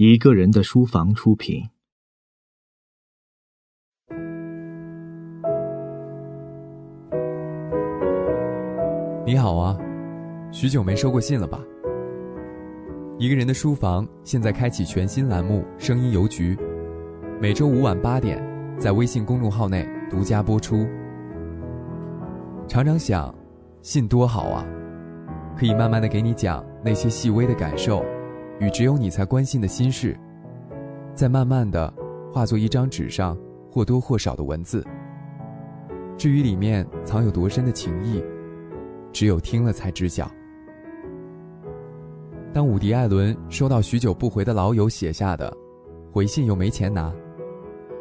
一个人的书房出品。你好啊，许久没收过信了吧？一个人的书房现在开启全新栏目《声音邮局》，每周五晚八点，在微信公众号内独家播出。常常想，信多好啊，可以慢慢的给你讲那些细微的感受。与只有你才关心的心事，再慢慢的化作一张纸上或多或少的文字。至于里面藏有多深的情谊，只有听了才知晓。当伍迪·艾伦收到许久不回的老友写下的回信又没钱拿，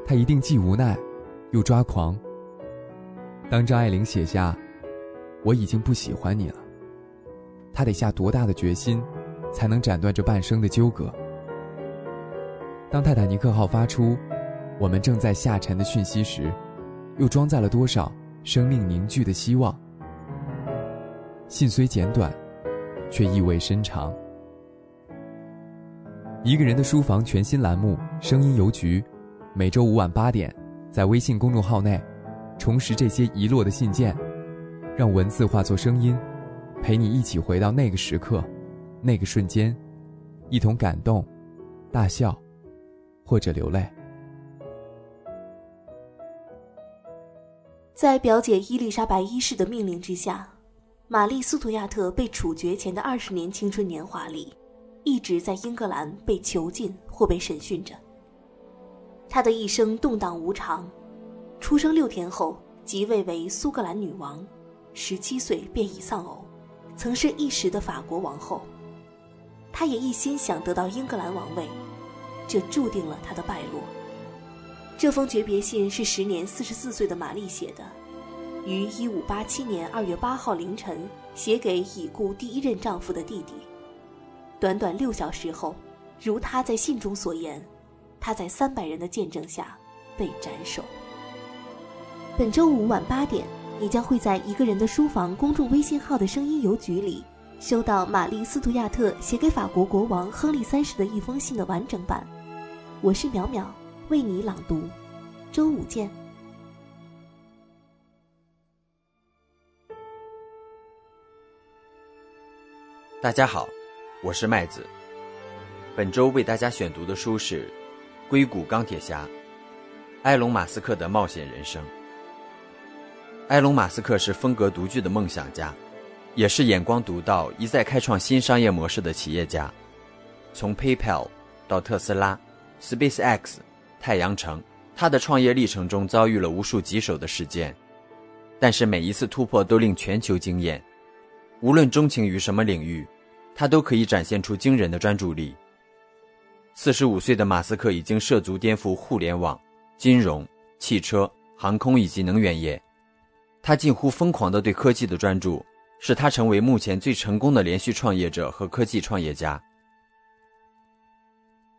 他一定既无奈又抓狂。当张爱玲写下“我已经不喜欢你了”，他得下多大的决心？才能斩断这半生的纠葛。当泰坦尼克号发出“我们正在下沉”的讯息时，又装载了多少生命凝聚的希望？信虽简短，却意味深长。一个人的书房全新栏目《声音邮局》，每周五晚八点，在微信公众号内，重拾这些遗落的信件，让文字化作声音，陪你一起回到那个时刻。那个瞬间，一同感动、大笑，或者流泪。在表姐伊丽莎白一世的命令之下，玛丽·斯图亚特被处决前的二十年青春年华里，一直在英格兰被囚禁或被审讯着。她的一生动荡无常，出生六天后即位为苏格兰女王，十七岁便已丧偶，曾是一时的法国王后。他也一心想得到英格兰王位，这注定了他的败落。这封诀别信是时年四十四岁的玛丽写的，于一五八七年二月八号凌晨写给已故第一任丈夫的弟弟。短短六小时后，如他在信中所言，他在三百人的见证下被斩首。本周五晚八点，你将会在一个人的书房公众微信号的声音邮局里。收到玛丽·斯图亚特写给法国国王亨利三世的一封信的完整版，我是淼淼，为你朗读。周五见。大家好，我是麦子。本周为大家选读的书是《硅谷钢铁侠》，埃隆·马斯克的冒险人生。埃隆·马斯克是风格独具的梦想家。也是眼光独到、一再开创新商业模式的企业家，从 PayPal 到特斯拉、SpaceX、太阳城，他的创业历程中遭遇了无数棘手的事件，但是每一次突破都令全球惊艳。无论钟情于什么领域，他都可以展现出惊人的专注力。四十五岁的马斯克已经涉足颠覆互联网、金融、汽车、航空以及能源业，他近乎疯狂的对科技的专注。使他成为目前最成功的连续创业者和科技创业家。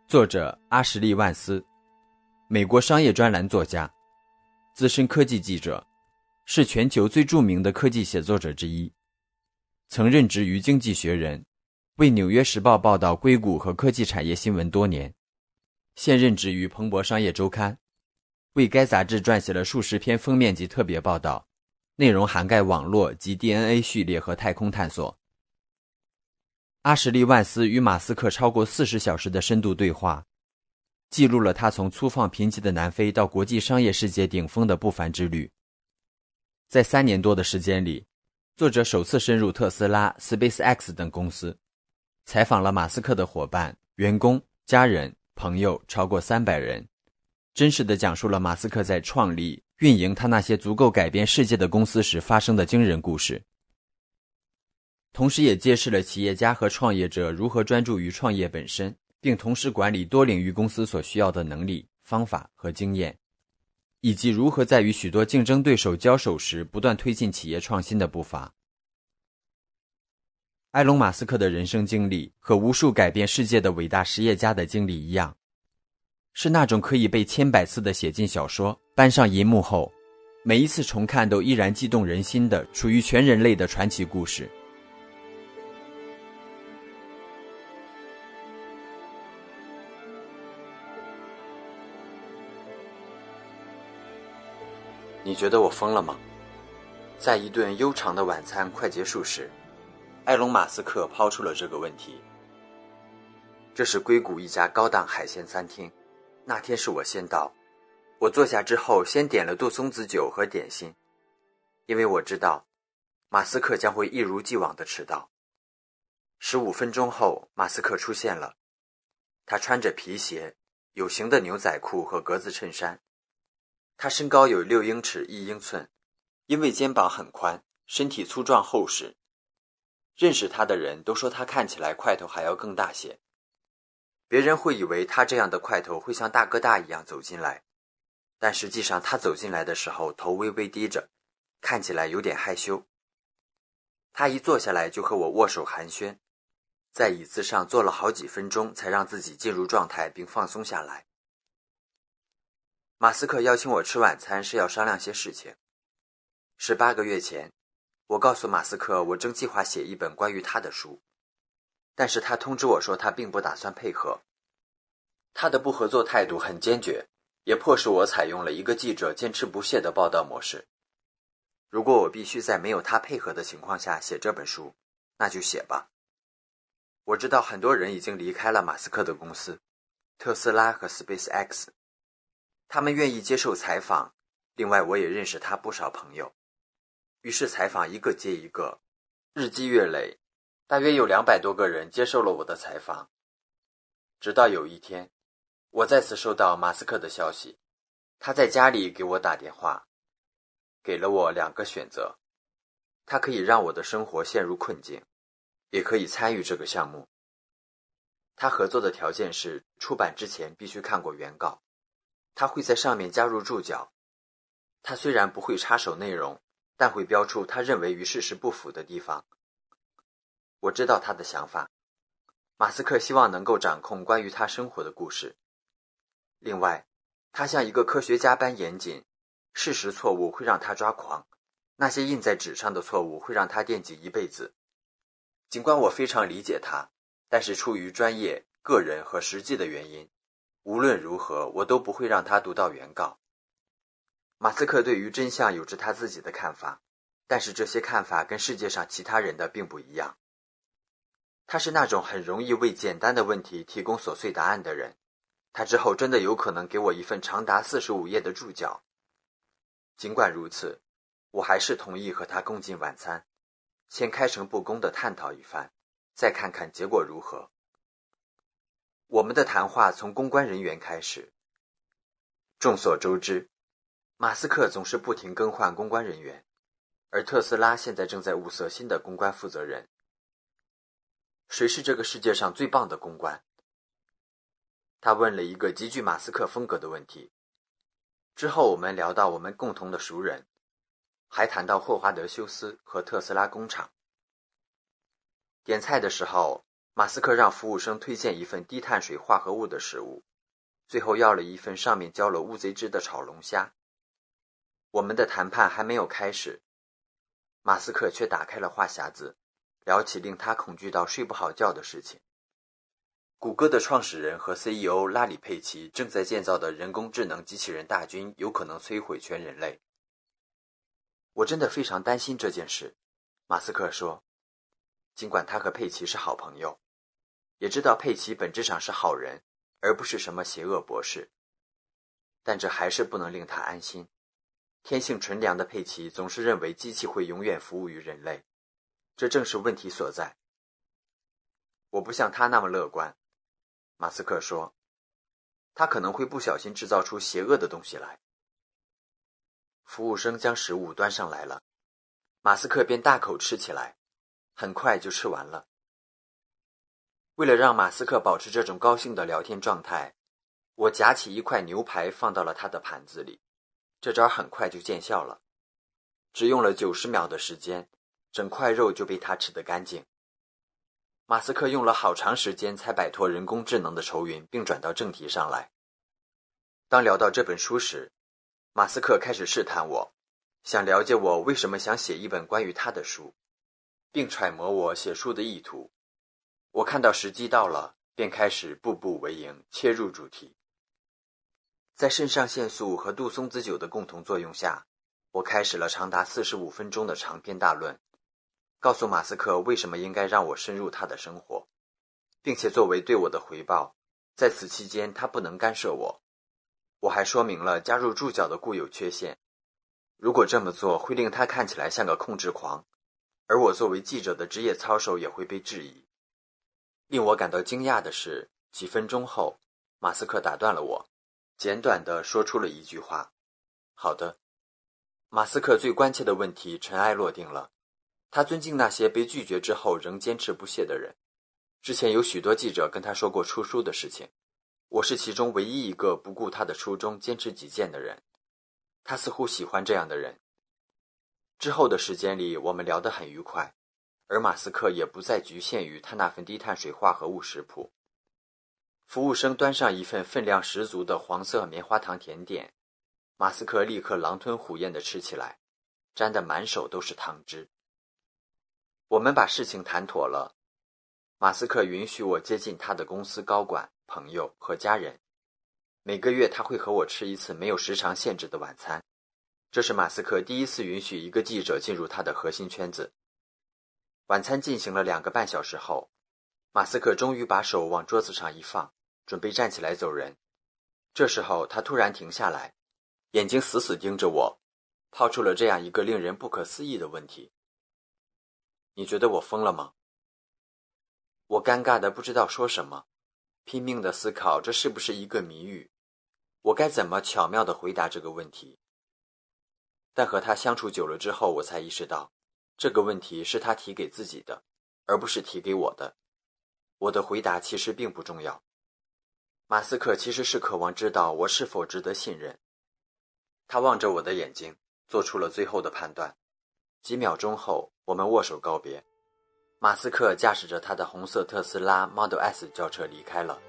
作者阿什利·万斯，美国商业专栏作家，资深科技记者，是全球最著名的科技写作者之一。曾任职于《经济学人》，为《纽约时报》报道硅谷和科技产业新闻多年。现任职于《彭博商业周刊》，为该杂志撰写了数十篇封面及特别报道。内容涵盖网络及 DNA 序列和太空探索。阿什利·万斯与马斯克超过四十小时的深度对话，记录了他从粗放贫瘠的南非到国际商业世界顶峰的不凡之旅。在三年多的时间里，作者首次深入特斯拉、SpaceX 等公司，采访了马斯克的伙伴、员工、家人、朋友超过三百人，真实的讲述了马斯克在创立。运营他那些足够改变世界的公司时发生的惊人故事，同时也揭示了企业家和创业者如何专注于创业本身，并同时管理多领域公司所需要的能力、方法和经验，以及如何在与许多竞争对手交手时不断推进企业创新的步伐。埃隆·马斯克的人生经历和无数改变世界的伟大实业家的经历一样。是那种可以被千百次的写进小说、搬上银幕后每一次重看都依然激动人心的属于全人类的传奇故事。你觉得我疯了吗？在一顿悠长的晚餐快结束时埃隆马斯克抛出了这个问题。这是硅谷一家高档海鲜餐厅那天是我先到我坐下之后先点了杜松子酒和点心，因为我知道马斯克将会一如既往的迟到。十五分钟后，马斯克出现了，他穿着皮鞋、有型的牛仔裤和格子衬衫，他身高有六英尺一英寸，因为肩膀很宽，身体粗壮厚实。认识他的人都说他看起来块头还要更大些。别人会以为他这样的块头会像大哥大一样走进来，但实际上他走进来的时候头微微低着，看起来有点害羞。他一坐下来就和我握手寒暄，在椅子上坐了好几分钟才让自己进入状态并放松下来。马斯克邀请我吃晚餐是要商量些事情。十八个月前，我告诉马斯克我正计划写一本关于他的书。但是他通知我说，他并不打算配合。他的不合作态度很坚决，也迫使我采用了一个记者坚持不懈的报道模式。如果我必须在没有他配合的情况下写这本书，那就写吧。我知道很多人已经离开了马斯克的公司，特斯拉和 SpaceX，他们愿意接受采访。另外，我也认识他不少朋友，于是采访一个接一个，日积月累。大约有两百多个人接受了我的采访，直到有一天，我再次收到马斯克的消息，他在家里给我打电话，给了我两个选择：他可以让我的生活陷入困境，也可以参与这个项目。他合作的条件是出版之前必须看过原稿，他会在上面加入注脚。他虽然不会插手内容，但会标出他认为与事实不符的地方。我知道他的想法，马斯克希望能够掌控关于他生活的故事。另外，他像一个科学家般严谨，事实错误会让他抓狂，那些印在纸上的错误会让他惦记一辈子。尽管我非常理解他，但是出于专业、个人和实际的原因，无论如何我都不会让他读到原稿。马斯克对于真相有着他自己的看法，但是这些看法跟世界上其他人的并不一样。他是那种很容易为简单的问题提供琐碎答案的人。他之后真的有可能给我一份长达四十五页的注脚。尽管如此，我还是同意和他共进晚餐，先开诚布公地探讨一番，再看看结果如何。我们的谈话从公关人员开始。众所周知，马斯克总是不停更换公关人员，而特斯拉现在正在物色新的公关负责人。谁是这个世界上最棒的公关？他问了一个极具马斯克风格的问题。之后，我们聊到我们共同的熟人，还谈到霍华德·休斯和特斯拉工厂。点菜的时候，马斯克让服务生推荐一份低碳水化合物的食物，最后要了一份上面浇了乌贼汁的炒龙虾。我们的谈判还没有开始，马斯克却打开了话匣子。聊起令他恐惧到睡不好觉的事情。谷歌的创始人和 CEO 拉里·佩奇正在建造的人工智能机器人大军有可能摧毁全人类。我真的非常担心这件事，马斯克说。尽管他和佩奇是好朋友，也知道佩奇本质上是好人，而不是什么邪恶博士，但这还是不能令他安心。天性纯良的佩奇总是认为机器会永远服务于人类。这正是问题所在。我不像他那么乐观，马斯克说，他可能会不小心制造出邪恶的东西来。服务生将食物端上来了，马斯克便大口吃起来，很快就吃完了。为了让马斯克保持这种高兴的聊天状态，我夹起一块牛排放到了他的盘子里，这招很快就见效了，只用了九十秒的时间。整块肉就被他吃得干净。马斯克用了好长时间才摆脱人工智能的愁云，并转到正题上来。当聊到这本书时，马斯克开始试探我，想了解我为什么想写一本关于他的书，并揣摩我写书的意图。我看到时机到了，便开始步步为营，切入主题。在肾上腺素和杜松子酒的共同作用下。我开始了长达四十五分钟的长篇大论，告诉马斯克为什么应该让我深入他的生活，并且作为对我的回报，在此期间他不能干涉我。我还说明了加入注脚的固有缺陷，如果这么做会令他看起来像个控制狂，而我作为记者的职业操守也会被质疑。令我感到惊讶的是，几分钟后，马斯克打断了我，简短的说出了一句话：“好的。”马斯克最关切的问题尘埃落定了。他尊敬那些被拒绝之后仍坚持不懈的人。之前有许多记者跟他说过出书的事情。我是其中唯一一个不顾他的初衷、坚持己见的人。他似乎喜欢这样的人。之后的时间里，我们聊得很愉快，而马斯克也不再局限于他那份低碳水化合物食谱。服务生端上一份分量十足的黄色棉花糖甜点，马斯克立刻狼吞虎咽地吃起来，沾得满手都是汤汁。我们把事情谈妥了，马斯克允许我接近他的公司高管。朋友和家人，每个月他会和我吃一次没有时长限制的晚餐。这是马斯克第一次允许一个记者进入他的核心圈子。晚餐进行了两个半小时后，马斯克终于把手往桌子上一放，准备站起来走人。这时候他突然停下来，眼睛死死盯着我，抛出了这样一个令人不可思议的问题：“你觉得我疯了吗？”我尴尬的不知道说什么。拼命的思考，这是不是一个谜语？我该怎么巧妙的回答这个问题？但和他相处久了之后，我才意识到，这个问题是他提给自己的，而不是提给我的。我的回答其实并不重要。马斯克其实是渴望知道我是否值得信任。他望着我的眼睛，做出了最后的判断。几秒钟后，我们握手告别。马斯克驾驶着他的红色特斯拉 Model S 轿车离开了。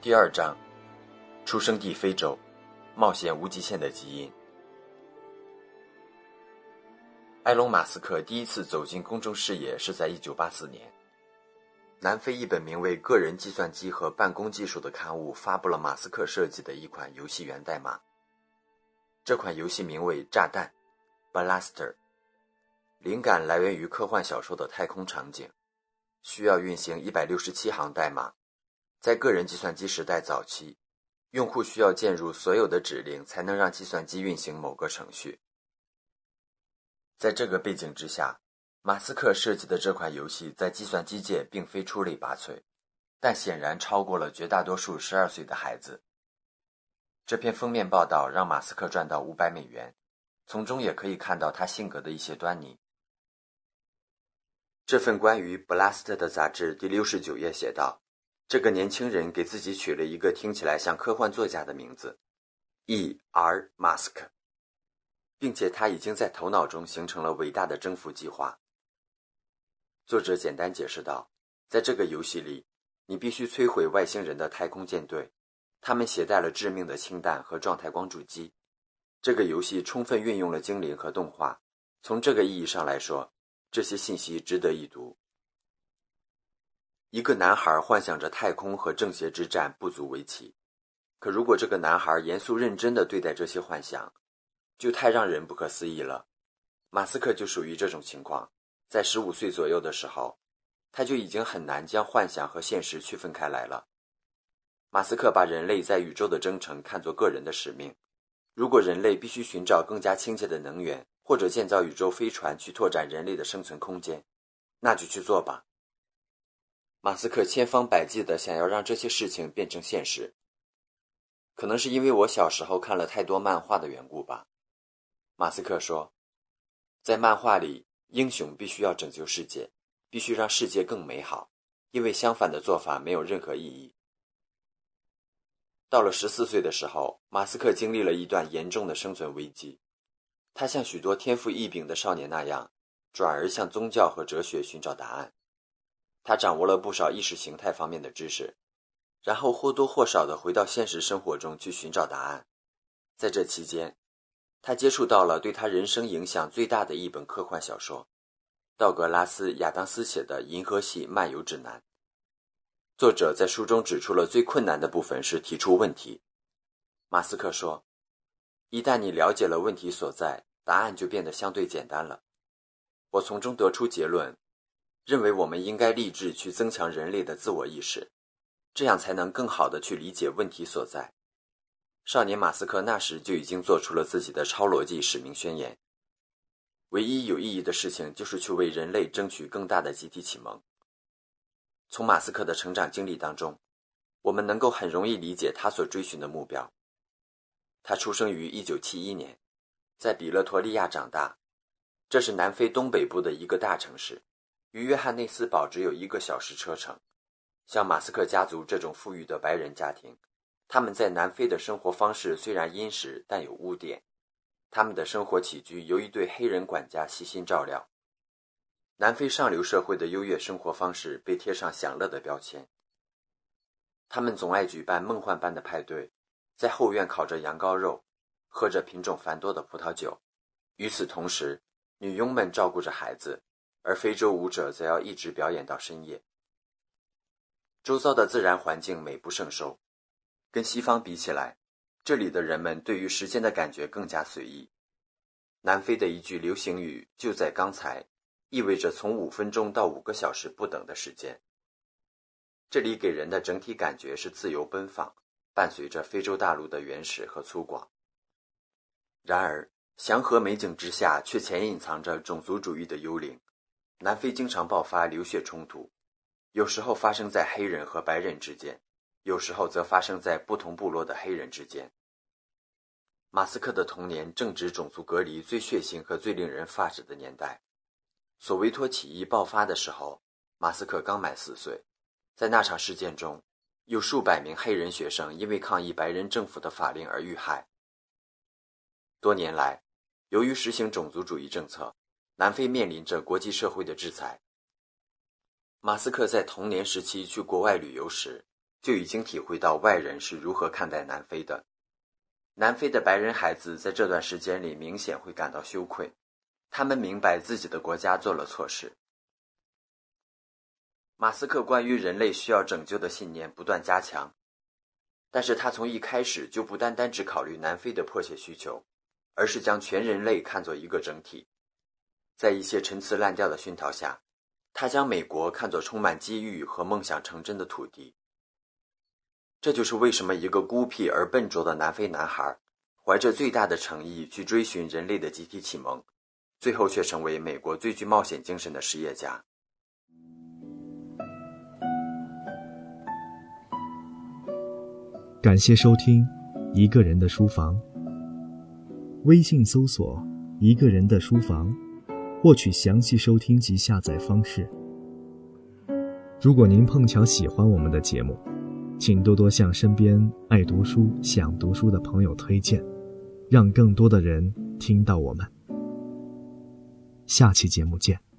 第二章，出生地非洲，冒险无极限的基因。埃隆·马斯克第一次走进公众视野是在1984年。南非一本名为《个人计算机和办公技术》的刊物发布了马斯克设计的一款游戏源代码。这款游戏名为《炸弹》（Blaster），灵感来源于科幻小说的太空场景，需要运行167行代码。在个人计算机时代早期，用户需要键入所有的指令才能让计算机运行某个程序。在这个背景之下，马斯克设计的这款游戏在计算机界并非出类拔萃，但显然超过了绝大多数十二岁的孩子。这篇封面报道让马斯克赚到五百美元，从中也可以看到他性格的一些端倪。这份关于 Blast 的杂志第六十九页写道：“这个年轻人给自己取了一个听起来像科幻作家的名字，E.R. Musk。”并且他已经在头脑中形成了伟大的征服计划。作者简单解释道：“在这个游戏里，你必须摧毁外星人的太空舰队，他们携带了致命的氢弹和状态光柱机。这个游戏充分运用了精灵和动画，从这个意义上来说，这些信息值得一读。一个男孩幻想着太空和正邪之战不足为奇，可如果这个男孩严肃认真地对待这些幻想，就太让人不可思议了。马斯克就属于这种情况，在十五岁左右的时候，他就已经很难将幻想和现实区分开来了。马斯克把人类在宇宙的征程看作个人的使命。如果人类必须寻找更加清洁的能源，或者建造宇宙飞船去拓展人类的生存空间，那就去做吧。马斯克千方百计地想要让这些事情变成现实。可能是因为我小时候看了太多漫画的缘故吧。马斯克说：“在漫画里，英雄必须要拯救世界，必须让世界更美好，因为相反的做法没有任何意义。”到了十四岁的时候，马斯克经历了一段严重的生存危机。他像许多天赋异禀的少年那样，转而向宗教和哲学寻找答案。他掌握了不少意识形态方面的知识，然后或多或少的回到现实生活中去寻找答案。在这期间，他接触到了对他人生影响最大的一本科幻小说——道格拉斯·亚当斯写的《银河系漫游指南》。作者在书中指出了最困难的部分是提出问题。马斯克说：“一旦你了解了问题所在，答案就变得相对简单了。”我从中得出结论，认为我们应该立志去增强人类的自我意识，这样才能更好的去理解问题所在。少年马斯克那时就已经做出了自己的超逻辑使命宣言：唯一有意义的事情就是去为人类争取更大的集体启蒙。从马斯克的成长经历当中，我们能够很容易理解他所追寻的目标。他出生于1971年，在比勒陀利亚长大。这是南非东北部的一个大城市，与约翰内斯堡只有一个小时车程。像马斯克家族这种富裕的白人家庭，他们在南非的生活方式虽然殷实，但有污点。他们的生活起居由一对黑人管家悉心照料。南非上流社会的优越生活方式被贴上享乐的标签。他们总爱举办梦幻般的派对，在后院烤着羊羔肉，喝着品种繁多的葡萄酒。与此同时，女佣们照顾着孩子，而非洲舞者则要一直表演到深夜。周遭的自然环境美不胜收，跟西方比起来，这里的人们对于时间的感觉更加随意。南非的一句流行语“就在刚才”，意味着从五分钟到五个小时不等的时间。这里给人的整体感觉是自由奔放，伴随着非洲大陆的原始和粗犷。然而。祥和美景之下，却潜隐藏着种族主义的幽灵。南非经常爆发流血冲突，有时候发生在黑人和白人之间，有时候则发生在不同部落的黑人之间。马斯克的童年正值种族隔离最血腥和最令人发指的年代。索维托起义爆发的时候，马斯克刚满四岁。在那场事件中，有数百名黑人学生因为抗议白人政府的法令而遇害。多年来，由于实行种族主义政策，南非面临着国际社会的制裁。马斯克在童年时期去国外旅游时，就已经体会到外人是如何看待南非的。南非的白人孩子在这段时间里明显会感到羞愧，他们明白自己的国家做了错事。马斯克关于人类需要拯救的信念不断加强，但是他从一开始就不单单只考虑南非的迫切需求。而是将全人类看作一个整体，在一些陈词滥调的熏陶下，他将美国看作充满机遇和梦想成真的土地。这就是为什么一个孤僻而笨拙的南非男孩，怀着最大的诚意去追寻人类的集体启蒙，最后却成为美国最具冒险精神的实业家。感谢收听《一个人的书房》。微信搜索“一个人的书房”，获取详细收听及下载方式。如果您碰巧喜欢我们的节目，请多多向身边爱读书、想读书的朋友推荐，让更多的人听到我们。下期节目见。